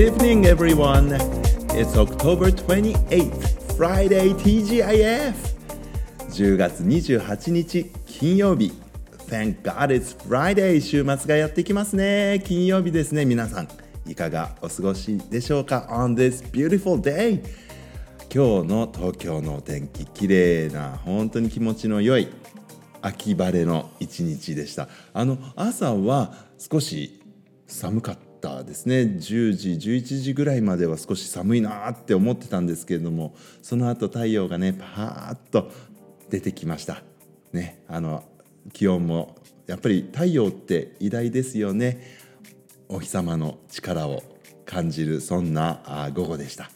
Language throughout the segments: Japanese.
evening, everyone. It's October 28th, Friday TGIF. 10月28日金曜日。Thank God it's Friday. 週末がやってきますね。金曜日ですね、皆さん。いかがお過ごしでしょうか ?On this beautiful day. 今日の東京のお天気、綺麗な、本当に気持ちの良い秋晴れの一日でした。あの朝は少し寒かったたですね。10時11時ぐらいまでは少し寒いなって思ってたんですけれどもその後太陽がねパーッと出てきました。ねあの気温もやっぱり太陽って偉大ですよね。お日様の力を感じるそんな午後でした。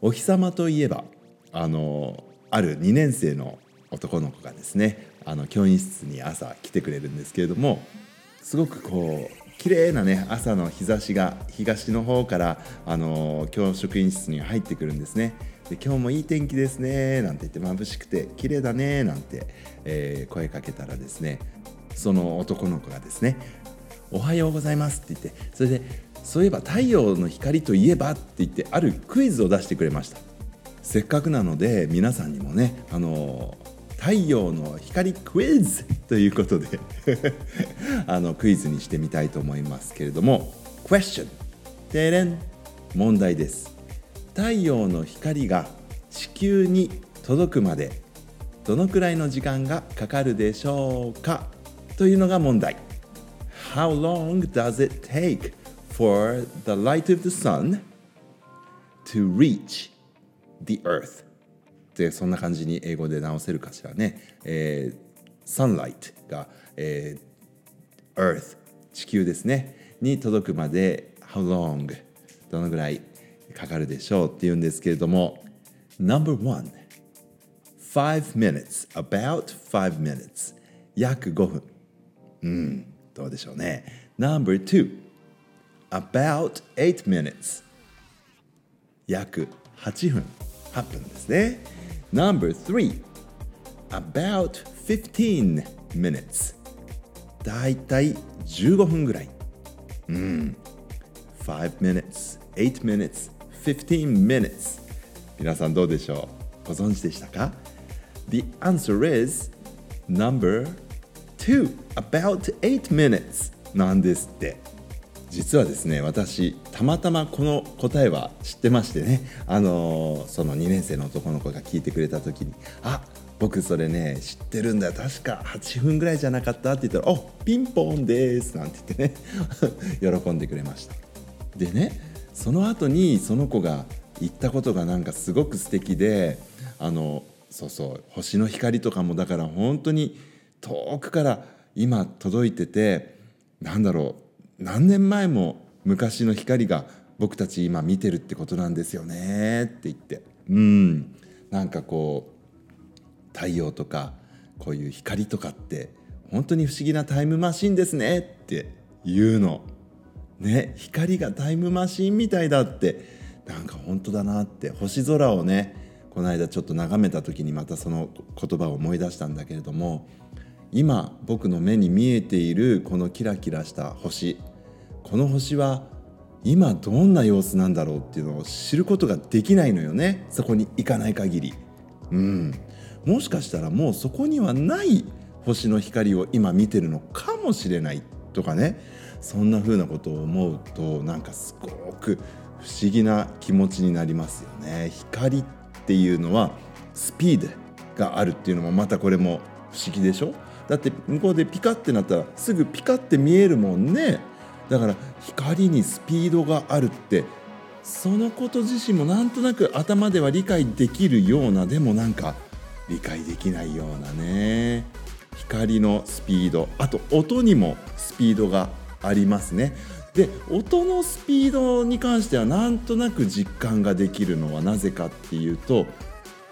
お日様といえばあのある2年生の男の子がですねあの教員室に朝来てくれるんですけれどもすごくこう綺麗なね朝の日差しが東の方からあの教職員室に入ってくるんですね。で今日もいい天気ですねなんて言って眩しくて綺麗だねなんて、えー、声かけたらですねその男の子がですね「おはようございます」って言ってそれで「そういえば太陽の光といえば」って言ってあるクイズを出してくれましたせっかくなので皆さんにもねあの太陽の光クイズということで あのクイズにしてみたいと思いますけれども Question てれん。問題です。太陽の光が地球に届くまでどのくらいの時間がかかるでしょうか？というのが問題。How long does it take for the light of the sun to reach the earth? ってそんな感じに英語で直せるかしらね。えー、sunlight が、えー、earth 地球ですねに届くまで how long どのぐらいかかるでしょうっていうんですけれども number one five minutes about five minutes 約5分うんどうでしょうね number two about eight minutes 約8分8分ですね Number three, about 15 minutes. だいたい15分ぐらい。うん。5 minutes, 8 minutes, 15 minutes. 皆さんどうでしょうご存知でしたか ?The answer is number two, about 8 minutes なんですって。実はですね私たまたまこの答えは知ってましてねあのー、その2年生の男の子が聞いてくれた時に「あ僕それね知ってるんだ確か8分ぐらいじゃなかった?」って言ったら「おピンポンです」なんて言ってね 喜んでくれましたでねその後にその子が言ったことがなんかすごく素敵であのそうそう星の光とかもだから本当に遠くから今届いててなんだろう何年前も昔の光が僕たち今見てるってことなんですよね。って言って。うん。なんかこう太陽とかこういう光とかって本当に不思議なタイムマシンですね。って言うの。ね。光がタイムマシンみたいだって。なんか本当だなって。星空をねこの間ちょっと眺めた時にまたその言葉を思い出したんだけれども。今僕の目に見えているこのキラキラした星。この星は今どんな様子なんだろうっていうのを知ることができないのよね。そこに行かない限り。うん。もしかしたらもうそこにはない星の光を今見てるのかもしれないとかね。そんな風なことを思うとなんかすごく不思議な気持ちになりますよね。光っていうのはスピードがあるっていうのもまたこれも不思議でしょ？だって向こうでピカってなったらすぐピカって見えるもんね。だから光にスピードがあるって。そのこと自身もなんとなく頭では理解できるようなでもなんか理解できないようなね。光のスピード。あと音にもスピードがありますね。で音のスピードに関してはなんとなく実感ができるのはなぜかっていうと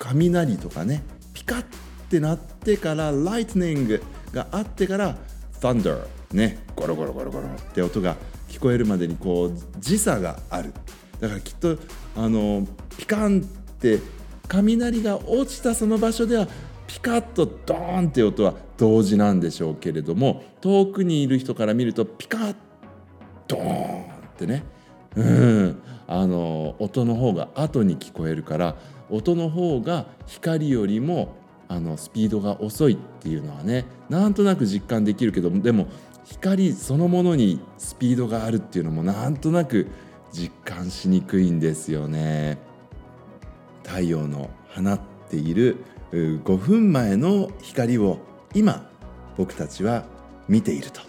雷とかね。ピカッってなってからライトニングがあってから thunder ね。ゴロゴロゴロゴロ。って音が聞こえるまでにこう時差がある。だからきっとあのピカンって雷が落ちたその場所ではピカッとドーンって音は同時なんでしょうけれども遠くにいる人から見るとピカッドーンってね。うん。あの音の方が後に聞こえるから音の方が光よりもあのスピードが遅いっていうのはねなんとなく実感できるけどでも光そのものにスピードがあるっていうのもなんとなく実感しにくいんですよね。太陽の放っている5分前の光を今僕たちは見ていると。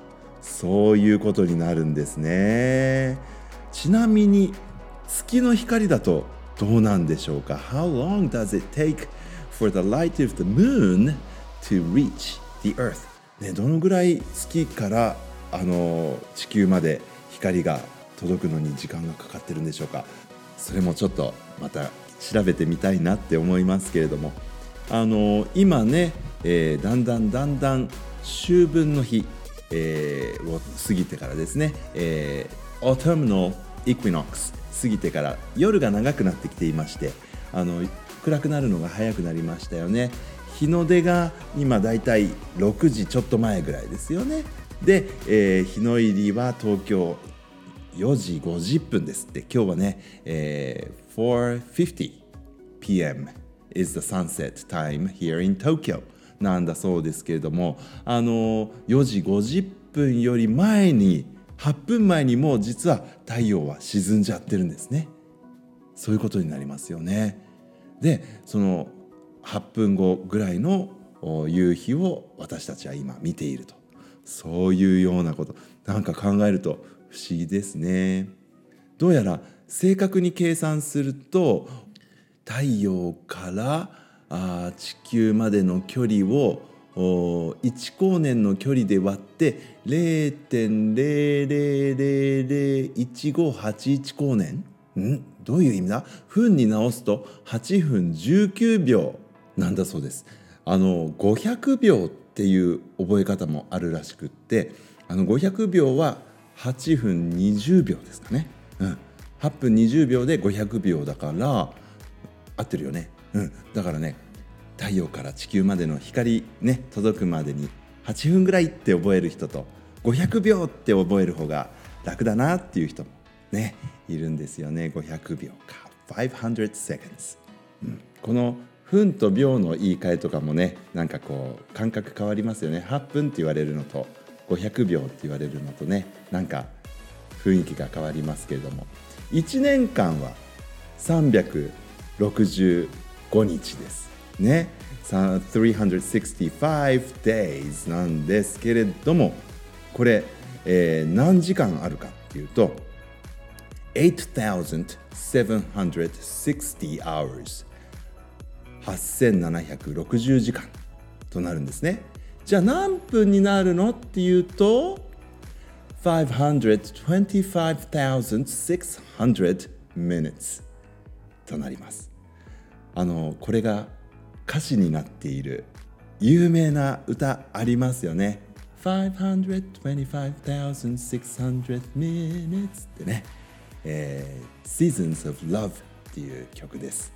そういうことになるんですね。ちなみに月の光だとどうなんでしょうか？How long does it take for the light of the moon to reach the earth? ね、どのぐらい月からあの地球まで光が届くのに時間がかかってるんでしょうかそれもちょっとまた調べてみたいなって思いますけれどもあの今ね、えー、だんだんだんだん秋分の日、えー、を過ぎてからですね、えー、 autumn の equinox 過ぎてから夜が長くなってきていましてあの暗くなるのが早くなりましたよね。日の出が今だいたい6時ちょっと前ぐらいですよね。で、えー、日の入りは東京4時50分ですって。今日はね、えー、4:50 p.m. is the sunset time here in Tokyo なんだそうですけれどもあの4時50分より前に8分前にもう実は太陽は沈んじゃってるんですね。そういうことになりますよね。でその8分後ぐらいの夕日を私たちは今見ていると。そういうようなこと。なんか考えると不思議ですね。どうやら正確に計算すると太陽からあ地球までの距離を1光年の距離で割って0.00001581光年？ん？どういう意味だ？分に直すと8分19秒なんだそうです。あの500秒っていう覚え方もあるらしくってあの500秒は8分20秒ですかね。うん、8分20秒で500秒だから合ってるよね。うん、だからね太陽から地球までの光ね届くまでに8分ぐらいって覚える人と500秒って覚える方が楽だなっていう人もねいるんですよね。500秒か。500 seconds、うん、この分と秒の言い換えとかもねなんかこう感覚変わりますよね。8分って言われるのと500秒って言われるのとねなんか雰囲気が変わりますけれども。1年間は365日です。ね。365 days なんですけれどもこれ、えー、何時間あるかっていうと8760 hours. 8760時間となるんですね。じゃあ何分になるのっていうと525,600 minutes となります。あのこれが歌詞になっている有名な歌ありますよね。525,600 minutes ってね、えー、Seasons of Love っていう曲です。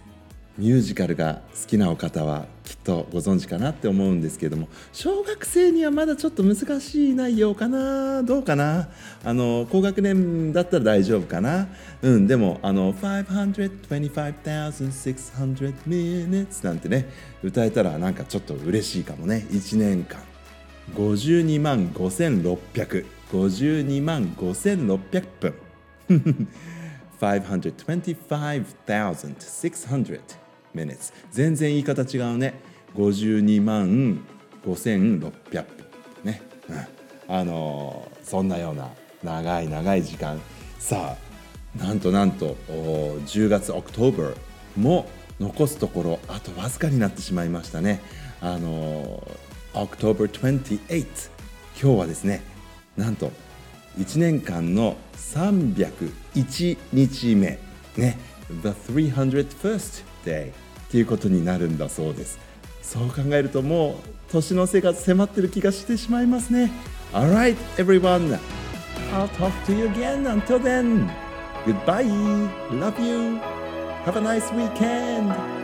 ミュージカルが好きなお方はきっとご存知かなって思うんですけれども小学生にはまだちょっと難しい内容かなどうかな？あの高学年だったら大丈夫かな？うんでもあの525,600 minutes なんてね歌えたらなんかちょっと嬉しいかもね。1年間。52万5600 52万5600分。525,600 minutes. 全然言い方違うね。52万5600分ね、うん、あのー、そんなような長い長い時間。さあなんとなんと10月 October も残すところあとわずかになってしまいましたね。あのー、October 28今日はですねなんと1年間の301日目ね The 301st day っていうことになるんだそうですそう考えるともう年の瀬が迫ってる気がしてしまいますね Alright everyone I'll talk to you again until then Goodbye Love you Have a nice weekend